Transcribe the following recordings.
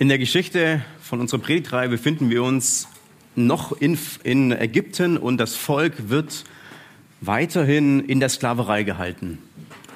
In der Geschichte von unserer Predigtreihe befinden wir uns noch in, in Ägypten und das Volk wird weiterhin in der Sklaverei gehalten.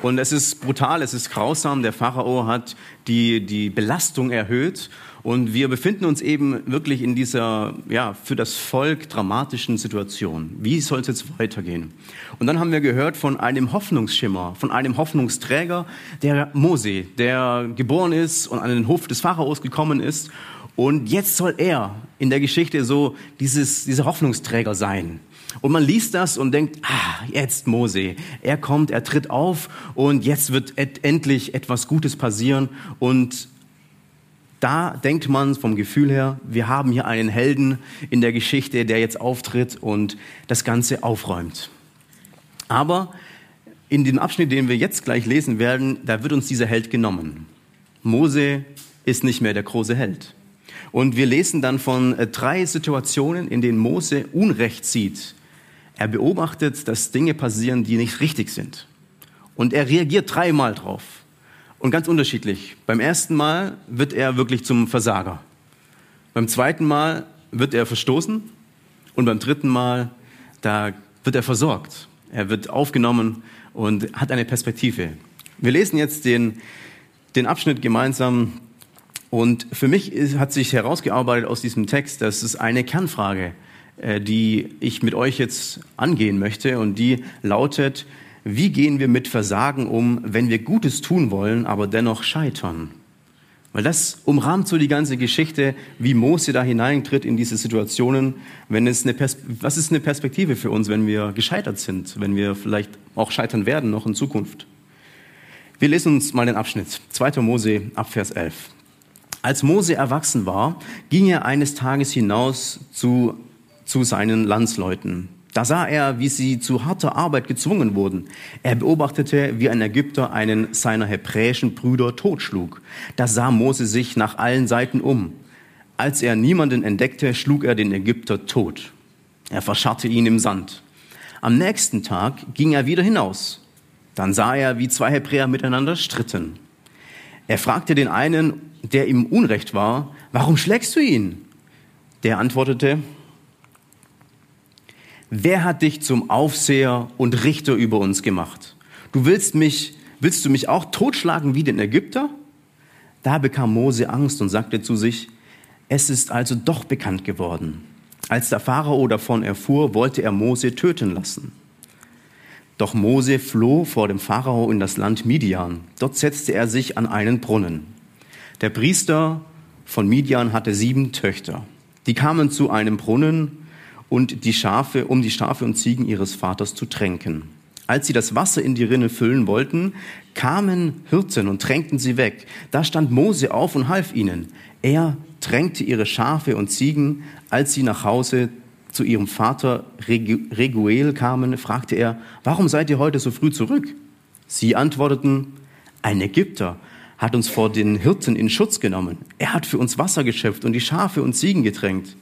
Und es ist brutal, es ist grausam. Der Pharao hat die, die Belastung erhöht und wir befinden uns eben wirklich in dieser, ja, für das Volk dramatischen Situation. Wie soll es jetzt weitergehen? Und dann haben wir gehört von einem Hoffnungsschimmer, von einem Hoffnungsträger, der Mose, der geboren ist und an den Hof des Pharaos gekommen ist. Und jetzt soll er in der Geschichte so dieses, dieser Hoffnungsträger sein. Und man liest das und denkt, ah, jetzt Mose. Er kommt, er tritt auf und jetzt wird et endlich etwas Gutes passieren. Und da denkt man vom Gefühl her, wir haben hier einen Helden in der Geschichte, der jetzt auftritt und das Ganze aufräumt. Aber in dem Abschnitt, den wir jetzt gleich lesen werden, da wird uns dieser Held genommen. Mose ist nicht mehr der große Held. Und wir lesen dann von äh, drei Situationen, in denen Mose Unrecht sieht. Er beobachtet, dass Dinge passieren, die nicht richtig sind. Und er reagiert dreimal drauf. Und ganz unterschiedlich. Beim ersten Mal wird er wirklich zum Versager. Beim zweiten Mal wird er verstoßen. Und beim dritten Mal, da wird er versorgt. Er wird aufgenommen und hat eine Perspektive. Wir lesen jetzt den, den Abschnitt gemeinsam. Und für mich ist, hat sich herausgearbeitet aus diesem Text, dass es eine Kernfrage, äh, die ich mit euch jetzt angehen möchte. Und die lautet, wie gehen wir mit Versagen um, wenn wir Gutes tun wollen, aber dennoch scheitern? Weil das umrahmt so die ganze Geschichte, wie Mose da hineintritt in diese Situationen. Wenn es eine was ist eine Perspektive für uns, wenn wir gescheitert sind, wenn wir vielleicht auch scheitern werden noch in Zukunft? Wir lesen uns mal den Abschnitt. 2. Mose ab Vers 11. Als Mose erwachsen war, ging er eines Tages hinaus zu, zu seinen Landsleuten. Da sah er, wie sie zu harter Arbeit gezwungen wurden. Er beobachtete, wie ein Ägypter einen seiner hebräischen Brüder totschlug. Da sah Mose sich nach allen Seiten um. Als er niemanden entdeckte, schlug er den Ägypter tot. Er verscharrte ihn im Sand. Am nächsten Tag ging er wieder hinaus. Dann sah er, wie zwei Hebräer miteinander stritten. Er fragte den einen, der ihm Unrecht war, warum schlägst du ihn? Der antwortete, wer hat dich zum Aufseher und Richter über uns gemacht? Du willst mich, willst du mich auch totschlagen wie den Ägypter? Da bekam Mose Angst und sagte zu sich, es ist also doch bekannt geworden. Als der Pharao davon erfuhr, wollte er Mose töten lassen. Doch Mose floh vor dem Pharao in das Land Midian. Dort setzte er sich an einen Brunnen. Der Priester von Midian hatte sieben Töchter. Die kamen zu einem Brunnen und die Schafe, um die Schafe und Ziegen ihres Vaters zu tränken. Als sie das Wasser in die Rinne füllen wollten, kamen Hirten und tränkten sie weg. Da stand Mose auf und half ihnen. Er tränkte ihre Schafe und Ziegen. Als sie nach Hause zu ihrem Vater Reguel kamen, fragte er, warum seid ihr heute so früh zurück? Sie antworteten, ein Ägypter hat uns vor den Hirten in Schutz genommen. Er hat für uns Wasser geschöpft und die Schafe und Ziegen getränkt.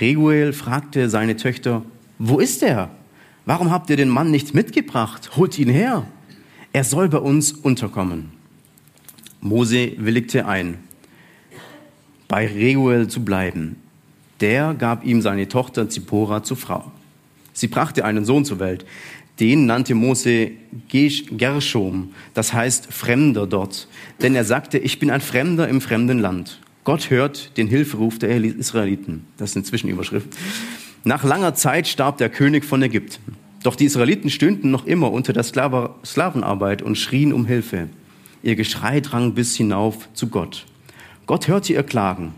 Reguel fragte seine Töchter, wo ist er? Warum habt ihr den Mann nicht mitgebracht? Holt ihn her. Er soll bei uns unterkommen. Mose willigte ein, bei Reguel zu bleiben. Der gab ihm seine Tochter Zippora zur Frau. Sie brachte einen Sohn zur Welt. Den nannte Mose Gershom, das heißt Fremder dort. Denn er sagte, ich bin ein Fremder im fremden Land. Gott hört den Hilferuf der Israeliten. Das ist eine Zwischenüberschrift. Nach langer Zeit starb der König von Ägypten. Doch die Israeliten stünden noch immer unter der Sklavenarbeit und schrien um Hilfe. Ihr Geschrei drang bis hinauf zu Gott. Gott hörte ihr Klagen.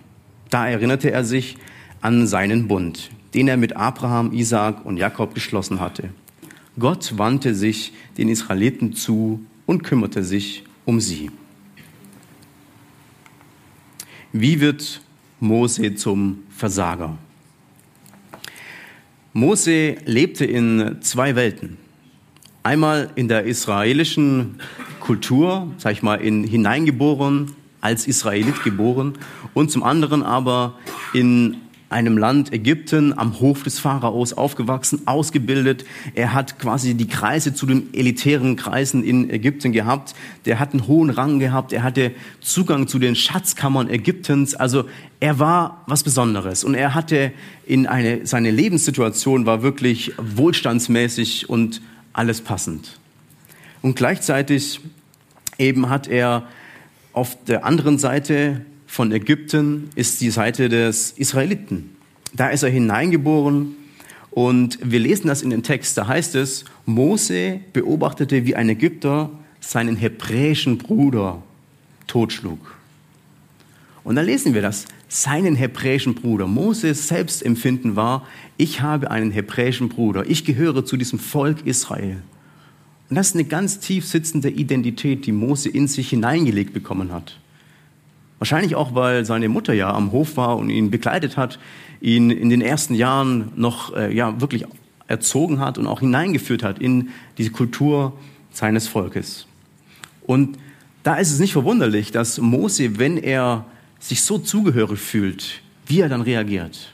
Da erinnerte er sich an seinen Bund, den er mit Abraham, Isaak und Jakob geschlossen hatte. Gott wandte sich den Israeliten zu und kümmerte sich um sie. Wie wird Mose zum Versager. Mose lebte in zwei Welten. Einmal in der israelischen Kultur, sag ich mal, in, hineingeboren, als Israelit geboren, und zum anderen aber in einem Land Ägypten am Hof des Pharaos aufgewachsen, ausgebildet. Er hat quasi die Kreise zu den elitären Kreisen in Ägypten gehabt. Der hat einen hohen Rang gehabt. Er hatte Zugang zu den Schatzkammern Ägyptens. Also er war was Besonderes. Und er hatte in eine, seine Lebenssituation war wirklich wohlstandsmäßig und alles passend. Und gleichzeitig eben hat er auf der anderen Seite von Ägypten ist die Seite des Israeliten. Da ist er hineingeboren und wir lesen das in den Text. Da heißt es, Mose beobachtete, wie ein Ägypter seinen hebräischen Bruder totschlug. Und dann lesen wir das, seinen hebräischen Bruder. Moses Selbstempfinden war, ich habe einen hebräischen Bruder, ich gehöre zu diesem Volk Israel. Und das ist eine ganz tief sitzende Identität, die Mose in sich hineingelegt bekommen hat. Wahrscheinlich auch, weil seine Mutter ja am Hof war und ihn begleitet hat, ihn in den ersten Jahren noch äh, ja, wirklich erzogen hat und auch hineingeführt hat in diese Kultur seines Volkes. Und da ist es nicht verwunderlich, dass Mose, wenn er sich so zugehörig fühlt, wie er dann reagiert.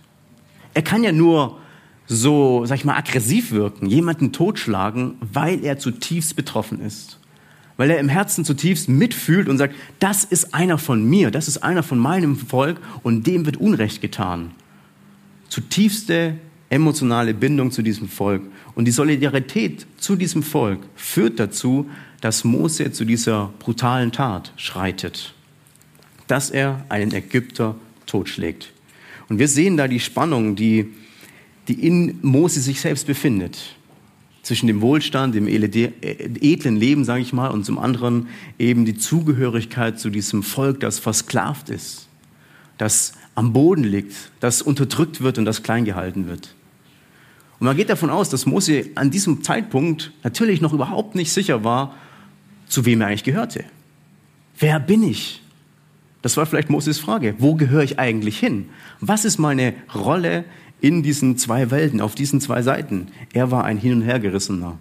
Er kann ja nur so, sag ich mal, aggressiv wirken, jemanden totschlagen, weil er zutiefst betroffen ist weil er im Herzen zutiefst mitfühlt und sagt, das ist einer von mir, das ist einer von meinem Volk und dem wird Unrecht getan. Zutiefste emotionale Bindung zu diesem Volk. Und die Solidarität zu diesem Volk führt dazu, dass Mose zu dieser brutalen Tat schreitet, dass er einen Ägypter totschlägt. Und wir sehen da die Spannung, die, die in Mose sich selbst befindet zwischen dem Wohlstand, dem edlen Leben, sage ich mal, und zum anderen eben die Zugehörigkeit zu diesem Volk, das versklavt ist, das am Boden liegt, das unterdrückt wird und das klein gehalten wird. Und man geht davon aus, dass Mose an diesem Zeitpunkt natürlich noch überhaupt nicht sicher war, zu wem er eigentlich gehörte. Wer bin ich? Das war vielleicht Moses Frage. Wo gehöre ich eigentlich hin? Was ist meine Rolle in diesen zwei Welten, auf diesen zwei Seiten. Er war ein Hin- und Hergerissener.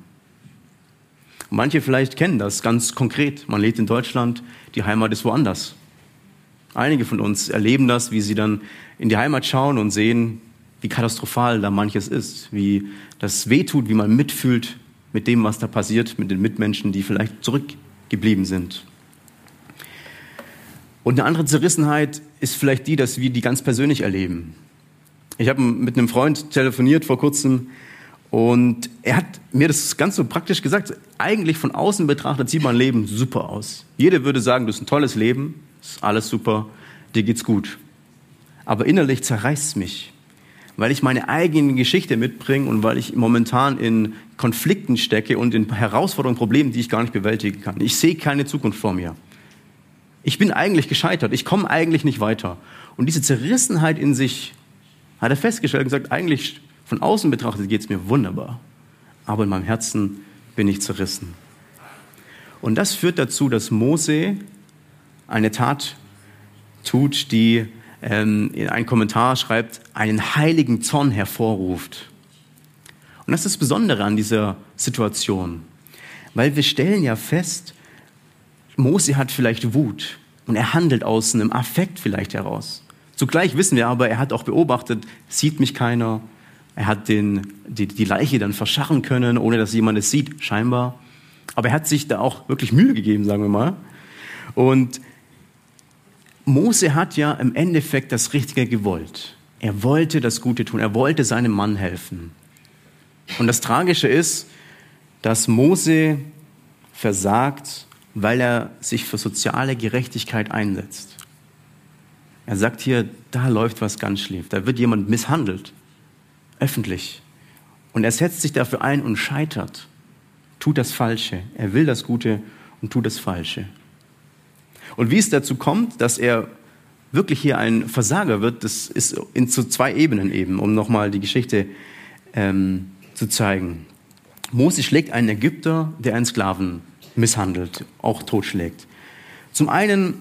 Manche vielleicht kennen das ganz konkret. Man lebt in Deutschland, die Heimat ist woanders. Einige von uns erleben das, wie sie dann in die Heimat schauen und sehen, wie katastrophal da manches ist, wie das wehtut, wie man mitfühlt mit dem, was da passiert, mit den Mitmenschen, die vielleicht zurückgeblieben sind. Und eine andere Zerrissenheit ist vielleicht die, dass wir die ganz persönlich erleben. Ich habe mit einem Freund telefoniert vor kurzem und er hat mir das ganz so praktisch gesagt. Eigentlich von außen betrachtet sieht mein Leben super aus. Jeder würde sagen, du hast ein tolles Leben, ist alles super, dir geht's gut. Aber innerlich zerreißt mich, weil ich meine eigene Geschichte mitbringe und weil ich momentan in Konflikten stecke und in Herausforderungen, Problemen, die ich gar nicht bewältigen kann. Ich sehe keine Zukunft vor mir. Ich bin eigentlich gescheitert. Ich komme eigentlich nicht weiter. Und diese Zerrissenheit in sich hat er festgestellt und gesagt, eigentlich von außen betrachtet geht es mir wunderbar, aber in meinem Herzen bin ich zerrissen. Und das führt dazu, dass Mose eine Tat tut, die ähm, in einem Kommentar schreibt, einen heiligen Zorn hervorruft. Und das ist das Besondere an dieser Situation, weil wir stellen ja fest, Mose hat vielleicht Wut und er handelt aus einem Affekt vielleicht heraus. Zugleich wissen wir aber, er hat auch beobachtet, sieht mich keiner. Er hat den, die, die Leiche dann verscharren können, ohne dass jemand es sieht, scheinbar. Aber er hat sich da auch wirklich Mühe gegeben, sagen wir mal. Und Mose hat ja im Endeffekt das Richtige gewollt. Er wollte das Gute tun. Er wollte seinem Mann helfen. Und das Tragische ist, dass Mose versagt, weil er sich für soziale Gerechtigkeit einsetzt. Er sagt hier, da läuft was ganz schlief. Da wird jemand misshandelt. Öffentlich. Und er setzt sich dafür ein und scheitert. Tut das Falsche. Er will das Gute und tut das Falsche. Und wie es dazu kommt, dass er wirklich hier ein Versager wird, das ist in zu zwei Ebenen eben, um nochmal die Geschichte ähm, zu zeigen. Mose schlägt einen Ägypter, der einen Sklaven misshandelt, auch totschlägt. Zum einen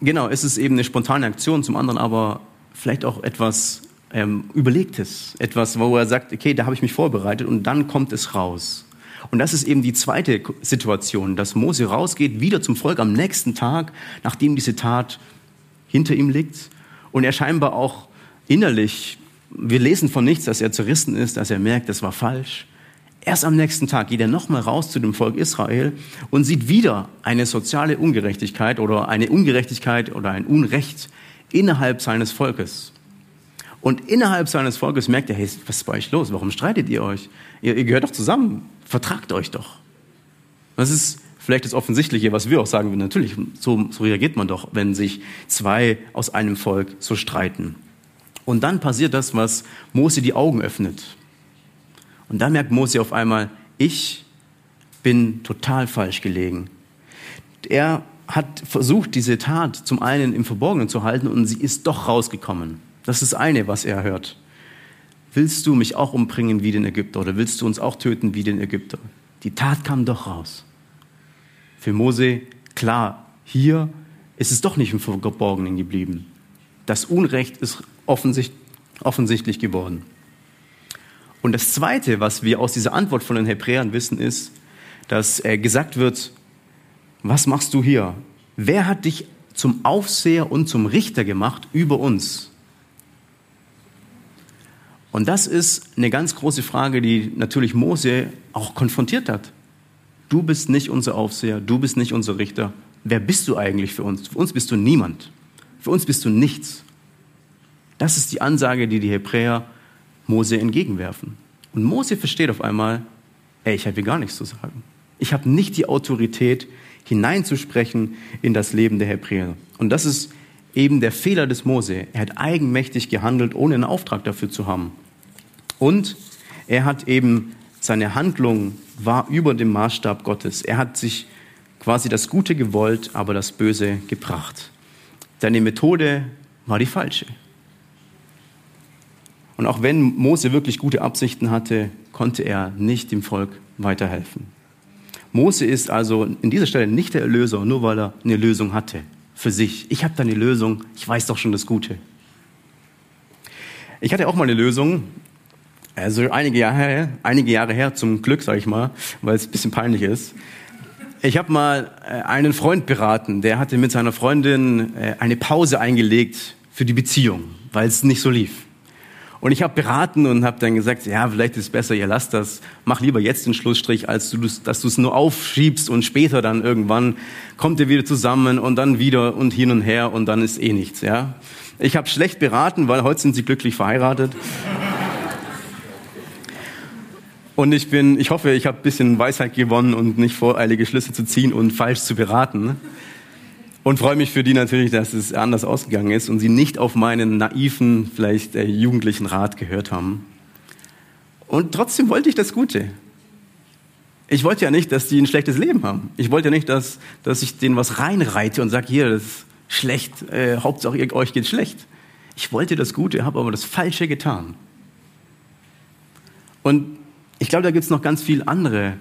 Genau, es ist eben eine spontane Aktion, zum anderen aber vielleicht auch etwas ähm, Überlegtes, etwas, wo er sagt, okay, da habe ich mich vorbereitet und dann kommt es raus. Und das ist eben die zweite Situation, dass Mose rausgeht, wieder zum Volk am nächsten Tag, nachdem diese Tat hinter ihm liegt und er scheinbar auch innerlich, wir lesen von nichts, dass er zerrissen ist, dass er merkt, das war falsch. Erst am nächsten Tag geht er nochmal raus zu dem Volk Israel und sieht wieder eine soziale Ungerechtigkeit oder eine Ungerechtigkeit oder ein Unrecht innerhalb seines Volkes. Und innerhalb seines Volkes merkt er, hey, was ist bei euch los? Warum streitet ihr euch? Ihr, ihr gehört doch zusammen. Vertragt euch doch. Das ist vielleicht das Offensichtliche, was wir auch sagen würden. Natürlich, so, so reagiert man doch, wenn sich zwei aus einem Volk so streiten. Und dann passiert das, was Mose die Augen öffnet. Und dann merkt Mose auf einmal, ich bin total falsch gelegen. Er hat versucht, diese Tat zum einen im Verborgenen zu halten und sie ist doch rausgekommen. Das ist das eine, was er hört. Willst du mich auch umbringen wie den Ägypter oder willst du uns auch töten wie den Ägypter? Die Tat kam doch raus. Für Mose klar, hier ist es doch nicht im Verborgenen geblieben. Das Unrecht ist offensichtlich geworden. Und das Zweite, was wir aus dieser Antwort von den Hebräern wissen, ist, dass äh, gesagt wird, was machst du hier? Wer hat dich zum Aufseher und zum Richter gemacht über uns? Und das ist eine ganz große Frage, die natürlich Mose auch konfrontiert hat. Du bist nicht unser Aufseher, du bist nicht unser Richter. Wer bist du eigentlich für uns? Für uns bist du niemand. Für uns bist du nichts. Das ist die Ansage, die die Hebräer Mose entgegenwerfen. Und Mose versteht auf einmal, ey, ich habe hier gar nichts zu sagen. Ich habe nicht die Autorität, hineinzusprechen in das Leben der Hebräer. Und das ist eben der Fehler des Mose. Er hat eigenmächtig gehandelt, ohne einen Auftrag dafür zu haben. Und er hat eben, seine Handlung war über dem Maßstab Gottes. Er hat sich quasi das Gute gewollt, aber das Böse gebracht. Seine Methode war die falsche. Und auch wenn Mose wirklich gute Absichten hatte, konnte er nicht dem Volk weiterhelfen. Mose ist also in dieser Stelle nicht der Erlöser, nur weil er eine Lösung hatte für sich. Ich habe da eine Lösung, ich weiß doch schon das Gute. Ich hatte auch mal eine Lösung, also einige Jahre her, einige Jahre her zum Glück, sage ich mal, weil es ein bisschen peinlich ist. Ich habe mal äh, einen Freund beraten, der hatte mit seiner Freundin äh, eine Pause eingelegt für die Beziehung, weil es nicht so lief. Und ich habe beraten und habe dann gesagt, ja, vielleicht ist es besser, ihr lasst das, mach lieber jetzt den Schlussstrich, als du, dass du es nur aufschiebst und später dann irgendwann kommt ihr wieder zusammen und dann wieder und hin und her und dann ist eh nichts. Ja, ich habe schlecht beraten, weil heute sind sie glücklich verheiratet. Und ich bin, ich hoffe, ich habe ein bisschen Weisheit gewonnen und nicht voreilige Schlüsse zu ziehen und falsch zu beraten. Und freue mich für die natürlich, dass es anders ausgegangen ist und sie nicht auf meinen naiven, vielleicht äh, jugendlichen Rat gehört haben. Und trotzdem wollte ich das Gute. Ich wollte ja nicht, dass die ein schlechtes Leben haben. Ich wollte ja nicht, dass, dass ich denen was reinreite und sage, hier, das ist schlecht, äh, Hauptsache ihr, euch geht schlecht. Ich wollte das Gute, habe aber das Falsche getan. Und ich glaube, da gibt es noch ganz viele andere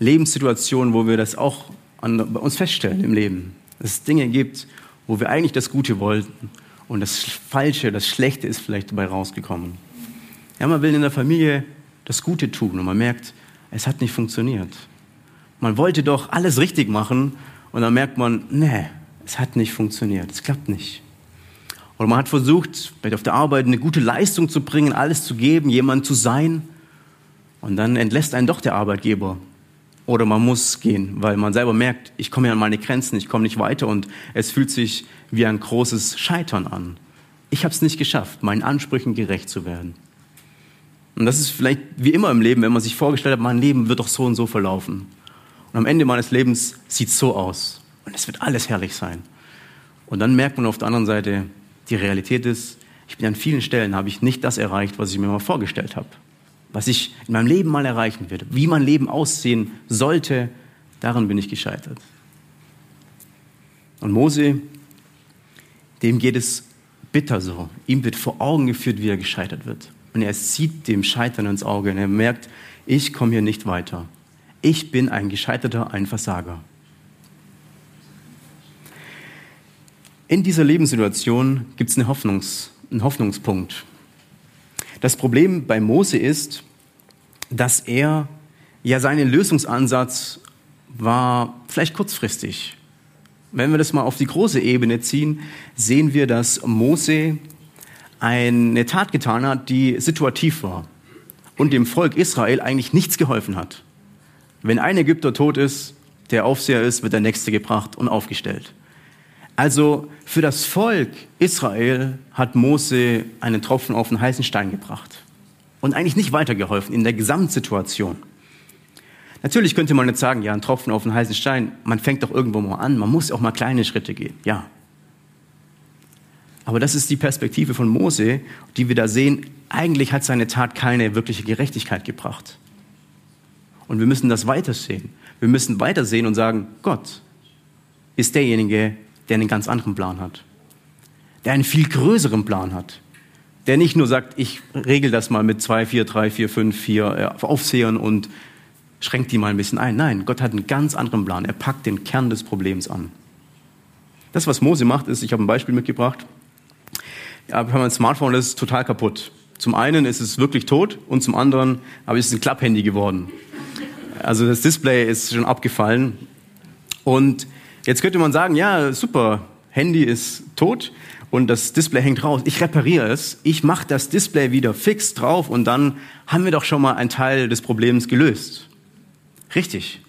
Lebenssituationen, wo wir das auch an, bei uns feststellen im Leben. Dass es Dinge gibt, wo wir eigentlich das Gute wollten und das Falsche, das Schlechte ist vielleicht dabei rausgekommen. Ja, man will in der Familie das Gute tun und man merkt, es hat nicht funktioniert. Man wollte doch alles richtig machen und dann merkt man, nee, es hat nicht funktioniert, es klappt nicht. Oder man hat versucht, vielleicht auf der Arbeit eine gute Leistung zu bringen, alles zu geben, jemand zu sein und dann entlässt einen doch der Arbeitgeber. Oder man muss gehen, weil man selber merkt, ich komme ja an meine Grenzen, ich komme nicht weiter und es fühlt sich wie ein großes Scheitern an. Ich habe es nicht geschafft, meinen Ansprüchen gerecht zu werden. Und das ist vielleicht wie immer im Leben, wenn man sich vorgestellt hat, mein Leben wird doch so und so verlaufen. Und am Ende meines Lebens sieht es so aus. Und es wird alles herrlich sein. Und dann merkt man auf der anderen Seite, die Realität ist, ich bin an vielen Stellen, habe ich nicht das erreicht, was ich mir mal vorgestellt habe was ich in meinem Leben mal erreichen werde, wie mein Leben aussehen sollte, daran bin ich gescheitert. Und Mose, dem geht es bitter so. Ihm wird vor Augen geführt, wie er gescheitert wird. Und er sieht dem Scheitern ins Auge und er merkt, ich komme hier nicht weiter. Ich bin ein Gescheiterter, ein Versager. In dieser Lebenssituation gibt es Hoffnungs, ein Hoffnungspunkt. Das Problem bei Mose ist, dass er ja seinen Lösungsansatz war vielleicht kurzfristig. Wenn wir das mal auf die große Ebene ziehen, sehen wir, dass Mose eine Tat getan hat, die situativ war und dem Volk Israel eigentlich nichts geholfen hat. Wenn ein Ägypter tot ist, der Aufseher ist, wird der nächste gebracht und aufgestellt. Also für das Volk Israel hat Mose einen Tropfen auf einen heißen Stein gebracht und eigentlich nicht weitergeholfen in der Gesamtsituation. Natürlich könnte man jetzt sagen, ja, ein Tropfen auf einen heißen Stein, man fängt doch irgendwo mal an, man muss auch mal kleine Schritte gehen, ja. Aber das ist die Perspektive von Mose, die wir da sehen. Eigentlich hat seine Tat keine wirkliche Gerechtigkeit gebracht. Und wir müssen das weitersehen. Wir müssen weitersehen und sagen, Gott ist derjenige, der einen ganz anderen Plan hat. Der einen viel größeren Plan hat. Der nicht nur sagt, ich regel das mal mit zwei, vier, drei, vier, fünf, vier äh, Aufsehern und schränkt die mal ein bisschen ein. Nein, Gott hat einen ganz anderen Plan. Er packt den Kern des Problems an. Das, was Mose macht, ist, ich habe ein Beispiel mitgebracht. Ja, wir haben ein Smartphone, das ist total kaputt. Zum einen ist es wirklich tot und zum anderen aber ist es ein Klapphandy geworden. Also das Display ist schon abgefallen. Und jetzt könnte man sagen, ja, super, Handy ist tot und das Display hängt raus. Ich repariere es, ich mache das Display wieder fix drauf und dann haben wir doch schon mal einen Teil des Problems gelöst. Richtig.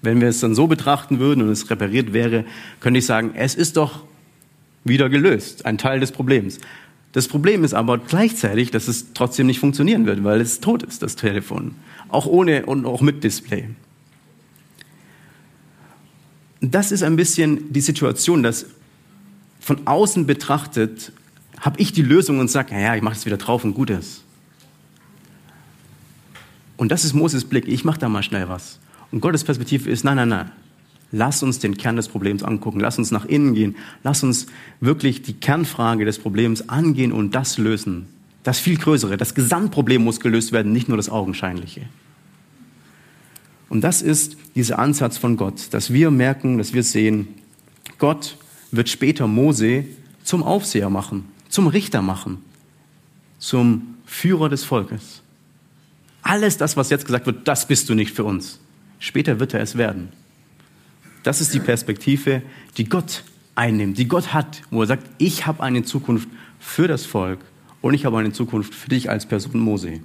Wenn wir es dann so betrachten würden und es repariert wäre, könnte ich sagen, es ist doch wieder gelöst, ein Teil des Problems. Das Problem ist aber gleichzeitig, dass es trotzdem nicht funktionieren wird, weil es tot ist, das Telefon. Auch ohne und auch mit Display. Das ist ein bisschen die Situation, dass von außen betrachtet habe ich die Lösung und sage, naja, ich mache es wieder drauf und gut ist. Und das ist Moses Blick. Ich mache da mal schnell was. Und Gottes Perspektive ist, nein, nein, nein. Lass uns den Kern des Problems angucken. Lass uns nach innen gehen. Lass uns wirklich die Kernfrage des Problems angehen und das lösen. Das viel Größere. Das Gesamtproblem muss gelöst werden, nicht nur das Augenscheinliche. Und das ist dieser Ansatz von Gott, dass wir merken, dass wir sehen, Gott wird später Mose zum Aufseher machen, zum Richter machen, zum Führer des Volkes. Alles das, was jetzt gesagt wird, das bist du nicht für uns. Später wird er es werden. Das ist die Perspektive, die Gott einnimmt, die Gott hat, wo er sagt, ich habe eine Zukunft für das Volk und ich habe eine Zukunft für dich als Person Mose.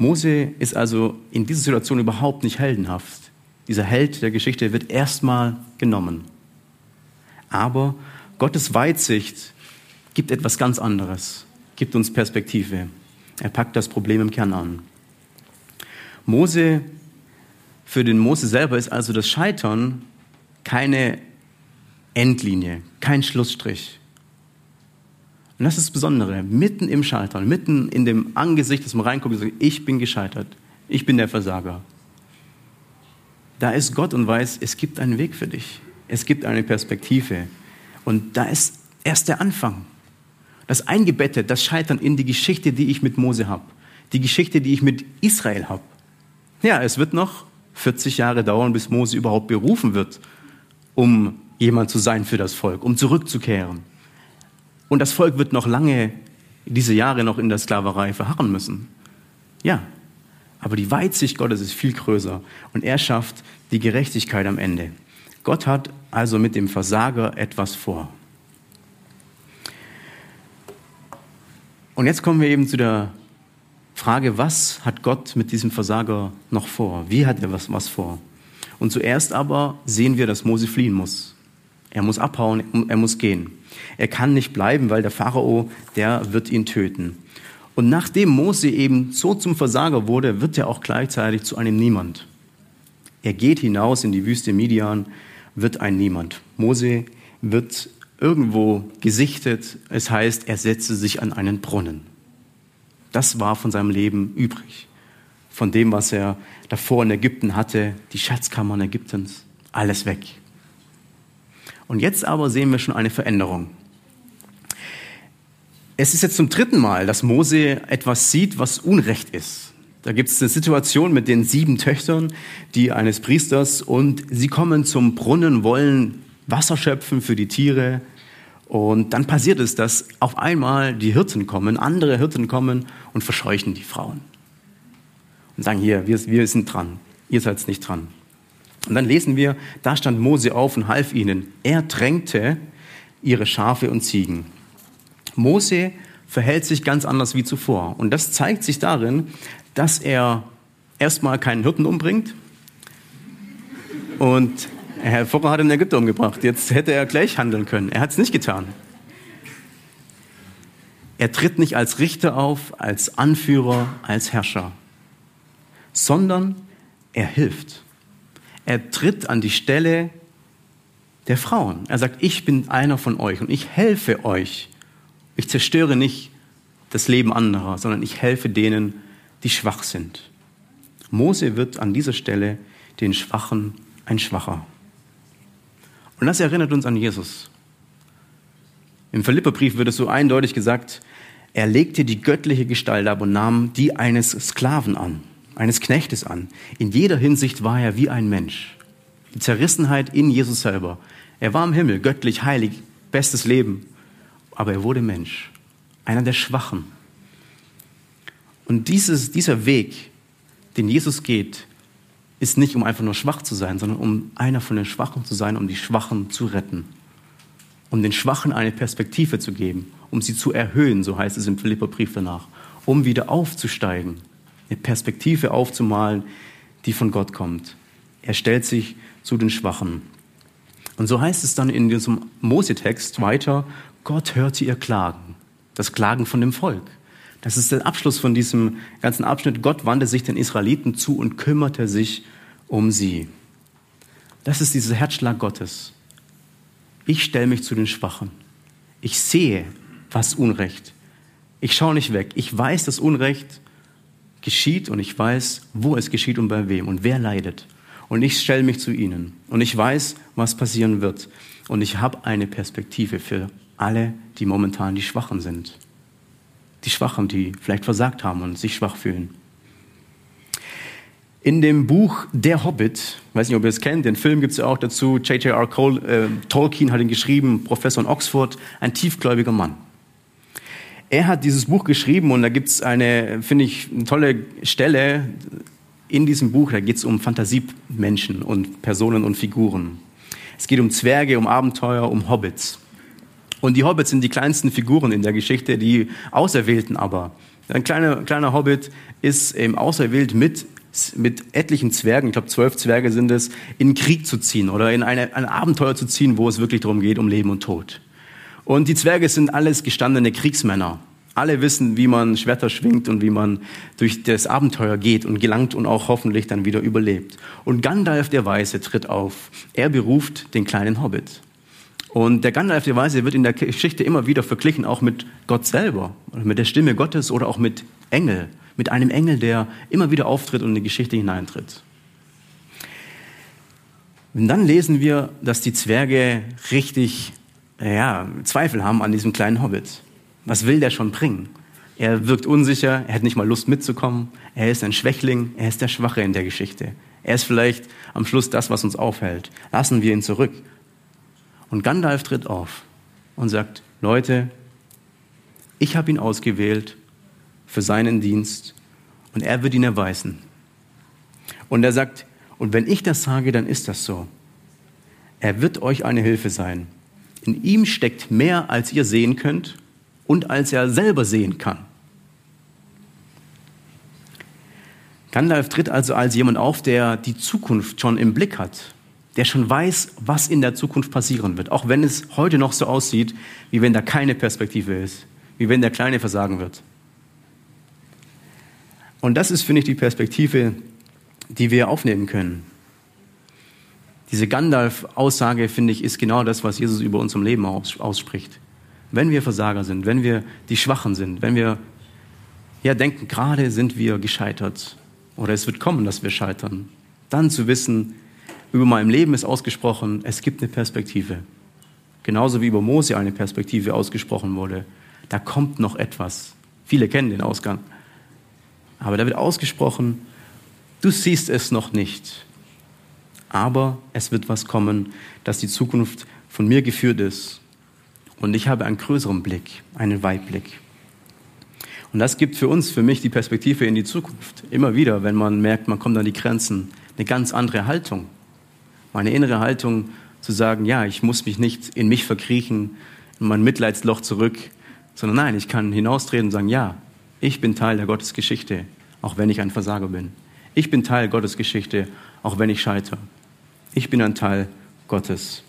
Mose ist also in dieser Situation überhaupt nicht heldenhaft. Dieser Held der Geschichte wird erstmal genommen. Aber Gottes Weitsicht gibt etwas ganz anderes, gibt uns Perspektive. Er packt das Problem im Kern an. Mose, für den Mose selber ist also das Scheitern keine Endlinie, kein Schlussstrich. Und das ist das Besondere. Mitten im Scheitern, mitten in dem Angesicht, dass man reinguckt und sagt, ich bin gescheitert, ich bin der Versager. Da ist Gott und weiß, es gibt einen Weg für dich. Es gibt eine Perspektive. Und da ist erst der Anfang das eingebettet, das Scheitern in die Geschichte, die ich mit Mose habe, die Geschichte, die ich mit Israel habe. Ja, es wird noch 40 Jahre dauern, bis Mose überhaupt berufen wird, um jemand zu sein für das Volk, um zurückzukehren. Und das Volk wird noch lange diese Jahre noch in der Sklaverei verharren müssen. Ja, aber die Weitsicht Gottes ist viel größer und er schafft die Gerechtigkeit am Ende. Gott hat also mit dem Versager etwas vor. Und jetzt kommen wir eben zu der Frage, was hat Gott mit diesem Versager noch vor? Wie hat er was, was vor? Und zuerst aber sehen wir, dass Mose fliehen muss. Er muss abhauen, er muss gehen. Er kann nicht bleiben, weil der Pharao, der wird ihn töten. Und nachdem Mose eben so zum Versager wurde, wird er auch gleichzeitig zu einem Niemand. Er geht hinaus in die Wüste Midian, wird ein Niemand. Mose wird irgendwo gesichtet. Es heißt, er setzte sich an einen Brunnen. Das war von seinem Leben übrig. Von dem, was er davor in Ägypten hatte, die Schatzkammern Ägyptens, alles weg. Und jetzt aber sehen wir schon eine Veränderung. Es ist jetzt zum dritten Mal, dass Mose etwas sieht, was Unrecht ist. Da gibt es eine Situation mit den sieben Töchtern, die eines Priesters, und sie kommen zum Brunnen, wollen Wasser schöpfen für die Tiere. Und dann passiert es, dass auf einmal die Hirten kommen, andere Hirten kommen und verscheuchen die Frauen. Und sagen, hier, wir, wir sind dran, ihr seid nicht dran. Und dann lesen wir, da stand Mose auf und half ihnen. Er drängte ihre Schafe und Ziegen. Mose verhält sich ganz anders wie zuvor. Und das zeigt sich darin, dass er erstmal keinen Hirten umbringt. Und Herr Vorher hat in Ägypten umgebracht. Jetzt hätte er gleich handeln können. Er hat es nicht getan. Er tritt nicht als Richter auf, als Anführer, als Herrscher, sondern er hilft. Er tritt an die Stelle der Frauen. Er sagt, ich bin einer von euch und ich helfe euch. Ich zerstöre nicht das Leben anderer, sondern ich helfe denen, die schwach sind. Mose wird an dieser Stelle den Schwachen ein Schwacher. Und das erinnert uns an Jesus. Im Philipperbrief wird es so eindeutig gesagt, er legte die göttliche Gestalt ab und nahm die eines Sklaven an, eines Knechtes an. In jeder Hinsicht war er wie ein Mensch. Die Zerrissenheit in Jesus selber. Er war im Himmel, göttlich, heilig, bestes Leben. Aber er wurde Mensch, einer der Schwachen. Und dieses, dieser Weg, den Jesus geht, ist nicht, um einfach nur schwach zu sein, sondern um einer von den Schwachen zu sein, um die Schwachen zu retten. Um den Schwachen eine Perspektive zu geben, um sie zu erhöhen, so heißt es im Philipperbrief danach, um wieder aufzusteigen, eine Perspektive aufzumalen, die von Gott kommt. Er stellt sich zu den Schwachen. Und so heißt es dann in diesem Mose-Text weiter, Gott hörte ihr Klagen, das Klagen von dem Volk. Das ist der Abschluss von diesem ganzen Abschnitt. Gott wandte sich den Israeliten zu und kümmerte sich um sie. Das ist dieser Herzschlag Gottes. Ich stelle mich zu den Schwachen. Ich sehe, was Unrecht. Ich schaue nicht weg. Ich weiß, dass Unrecht geschieht und ich weiß, wo es geschieht und bei wem und wer leidet. Und ich stelle mich zu ihnen und ich weiß, was passieren wird. Und ich habe eine Perspektive für alle, die momentan die Schwachen sind die Schwachen, die vielleicht versagt haben und sich schwach fühlen. In dem Buch Der Hobbit, weiß nicht, ob ihr es kennt, den Film gibt es ja auch dazu, J.J.R. Äh, Tolkien hat ihn geschrieben, Professor in Oxford, ein tiefgläubiger Mann. Er hat dieses Buch geschrieben und da gibt es eine, finde ich, eine tolle Stelle in diesem Buch, da geht es um Fantasiemenschen und Personen und Figuren. Es geht um Zwerge, um Abenteuer, um Hobbits. Und die Hobbits sind die kleinsten Figuren in der Geschichte, die Auserwählten aber. Ein kleiner, kleiner Hobbit ist eben auserwählt mit, mit etlichen Zwergen, ich glaube zwölf Zwerge sind es, in Krieg zu ziehen oder in eine, ein Abenteuer zu ziehen, wo es wirklich darum geht, um Leben und Tod. Und die Zwerge sind alles gestandene Kriegsmänner. Alle wissen, wie man Schwerter schwingt und wie man durch das Abenteuer geht und gelangt und auch hoffentlich dann wieder überlebt. Und Gandalf der Weise tritt auf. Er beruft den kleinen Hobbit. Und der Gandalf der Weise wird in der Geschichte immer wieder verglichen, auch mit Gott selber, mit der Stimme Gottes oder auch mit Engel, mit einem Engel, der immer wieder auftritt und in die Geschichte hineintritt. Und dann lesen wir, dass die Zwerge richtig ja, Zweifel haben an diesem kleinen Hobbit. Was will der schon bringen? Er wirkt unsicher, er hat nicht mal Lust mitzukommen, er ist ein Schwächling, er ist der Schwache in der Geschichte. Er ist vielleicht am Schluss das, was uns aufhält. Lassen wir ihn zurück, und Gandalf tritt auf und sagt, Leute, ich habe ihn ausgewählt für seinen Dienst und er wird ihn erweisen. Und er sagt, und wenn ich das sage, dann ist das so. Er wird euch eine Hilfe sein. In ihm steckt mehr, als ihr sehen könnt und als er selber sehen kann. Gandalf tritt also als jemand auf, der die Zukunft schon im Blick hat der schon weiß, was in der Zukunft passieren wird, auch wenn es heute noch so aussieht, wie wenn da keine Perspektive ist, wie wenn der Kleine versagen wird. Und das ist, finde ich, die Perspektive, die wir aufnehmen können. Diese Gandalf-Aussage, finde ich, ist genau das, was Jesus über unserem Leben ausspricht. Wenn wir Versager sind, wenn wir die Schwachen sind, wenn wir ja denken, gerade sind wir gescheitert oder es wird kommen, dass wir scheitern, dann zu wissen, über meinem Leben ist ausgesprochen, es gibt eine Perspektive. Genauso wie über Mose eine Perspektive ausgesprochen wurde. Da kommt noch etwas. Viele kennen den Ausgang. Aber da wird ausgesprochen, du siehst es noch nicht. Aber es wird was kommen, dass die Zukunft von mir geführt ist. Und ich habe einen größeren Blick, einen Weitblick. Und das gibt für uns, für mich die Perspektive in die Zukunft. Immer wieder, wenn man merkt, man kommt an die Grenzen, eine ganz andere Haltung. Meine innere Haltung zu sagen, ja, ich muss mich nicht in mich verkriechen, in mein Mitleidsloch zurück, sondern nein, ich kann hinaustreten und sagen, ja, ich bin Teil der Gottesgeschichte, auch wenn ich ein Versager bin. Ich bin Teil Gottes Geschichte, auch wenn ich scheitere. Ich bin ein Teil Gottes.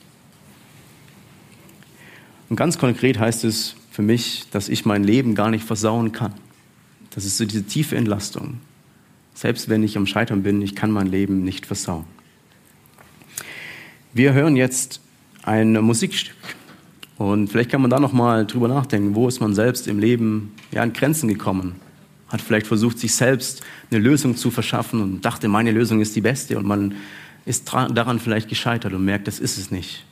Und ganz konkret heißt es für mich, dass ich mein Leben gar nicht versauen kann. Das ist so diese tiefe Entlastung. Selbst wenn ich am Scheitern bin, ich kann mein Leben nicht versauen. Wir hören jetzt ein Musikstück. Und vielleicht kann man da noch mal drüber nachdenken, wo ist man selbst im Leben ja, an Grenzen gekommen? Hat vielleicht versucht, sich selbst eine Lösung zu verschaffen und dachte, meine Lösung ist die beste und man ist daran vielleicht gescheitert und merkt, das ist es nicht.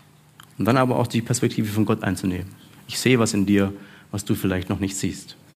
Und dann aber auch die Perspektive von Gott einzunehmen. Ich sehe was in dir, was du vielleicht noch nicht siehst.